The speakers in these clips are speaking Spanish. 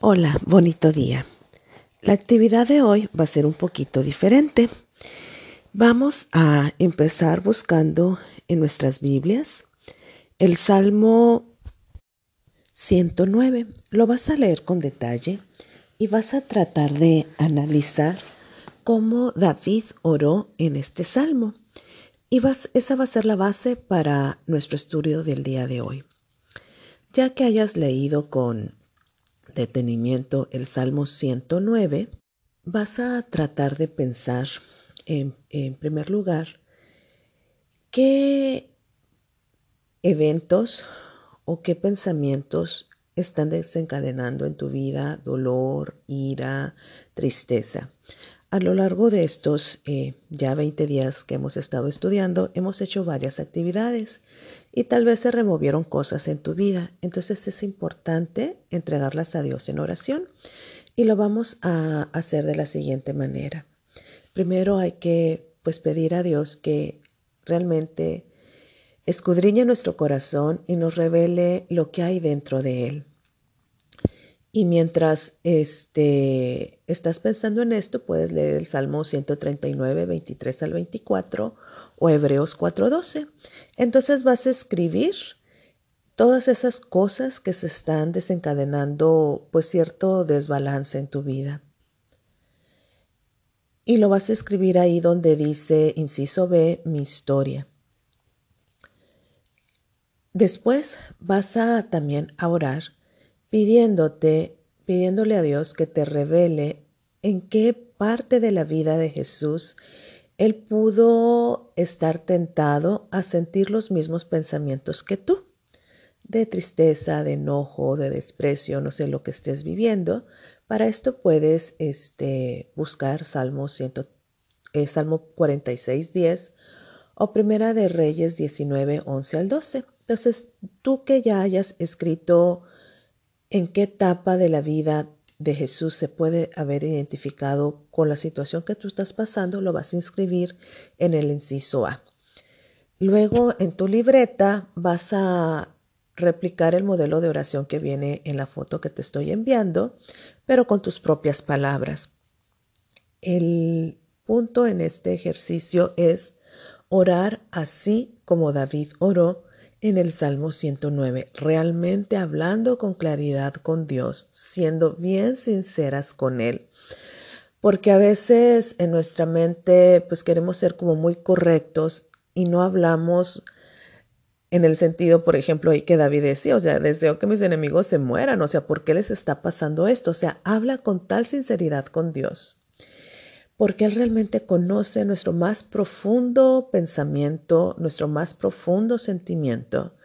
Hola, bonito día. La actividad de hoy va a ser un poquito diferente. Vamos a empezar buscando en nuestras Biblias el Salmo 109. Lo vas a leer con detalle y vas a tratar de analizar cómo David oró en este salmo. Y esa va a ser la base para nuestro estudio del día de hoy. Ya que hayas leído con detenimiento el Salmo 109, vas a tratar de pensar en, primer lugar qué eventos o qué pensamientos están desencadenando en tu vida dolor, ira, tristeza. A lo largo de estos eh, ya 20 días que hemos estado estudiando, hemos hecho varias actividades y tal vez se removieron cosas en tu vida. Entonces es importante entregarlas a Dios en oración y lo vamos a hacer de la siguiente manera. Primero hay que pues pedir a Dios que realmente escudriñe nuestro corazón y nos revele lo que hay dentro de él. Y mientras este, estás pensando en esto, puedes leer el Salmo 139, 23 al 24 o Hebreos 4:12. Entonces vas a escribir todas esas cosas que se están desencadenando, pues cierto desbalance en tu vida. Y lo vas a escribir ahí donde dice, inciso B, mi historia. Después vas a también a orar pidiéndote, pidiéndole a Dios que te revele en qué parte de la vida de Jesús él pudo estar tentado a sentir los mismos pensamientos que tú, de tristeza, de enojo, de desprecio, no sé lo que estés viviendo. Para esto puedes este, buscar Salmo, 100, eh, Salmo 46, 10 o Primera de Reyes 19, 11 al 12. Entonces, tú que ya hayas escrito en qué etapa de la vida de Jesús se puede haber identificado con la situación que tú estás pasando, lo vas a inscribir en el inciso A. Luego en tu libreta vas a replicar el modelo de oración que viene en la foto que te estoy enviando, pero con tus propias palabras. El punto en este ejercicio es orar así como David oró en el Salmo 109, realmente hablando con claridad con Dios, siendo bien sinceras con Él. Porque a veces en nuestra mente pues queremos ser como muy correctos y no hablamos en el sentido, por ejemplo, ahí que David decía, o sea, deseo que mis enemigos se mueran, o sea, ¿por qué les está pasando esto? O sea, habla con tal sinceridad con Dios porque Él realmente conoce nuestro más profundo pensamiento, nuestro más profundo sentimiento.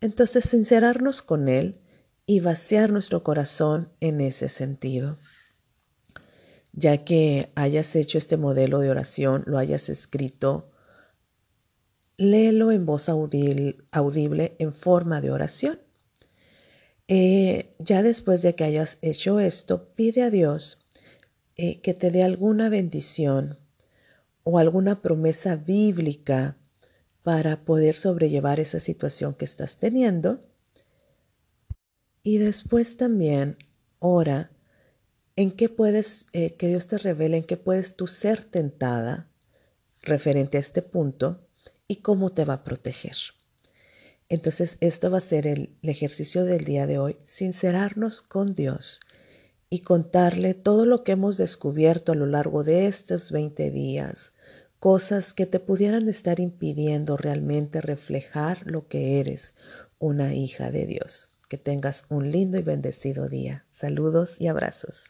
Entonces, sincerarnos con Él y vaciar nuestro corazón en ese sentido. Ya que hayas hecho este modelo de oración, lo hayas escrito, léelo en voz audible, en forma de oración. Eh, ya después de que hayas hecho esto, pide a Dios eh, que te dé alguna bendición o alguna promesa bíblica para poder sobrellevar esa situación que estás teniendo. Y después también ora en qué puedes, eh, que Dios te revele en qué puedes tú ser tentada referente a este punto y cómo te va a proteger. Entonces, esto va a ser el ejercicio del día de hoy, sincerarnos con Dios y contarle todo lo que hemos descubierto a lo largo de estos 20 días, cosas que te pudieran estar impidiendo realmente reflejar lo que eres, una hija de Dios. Que tengas un lindo y bendecido día. Saludos y abrazos.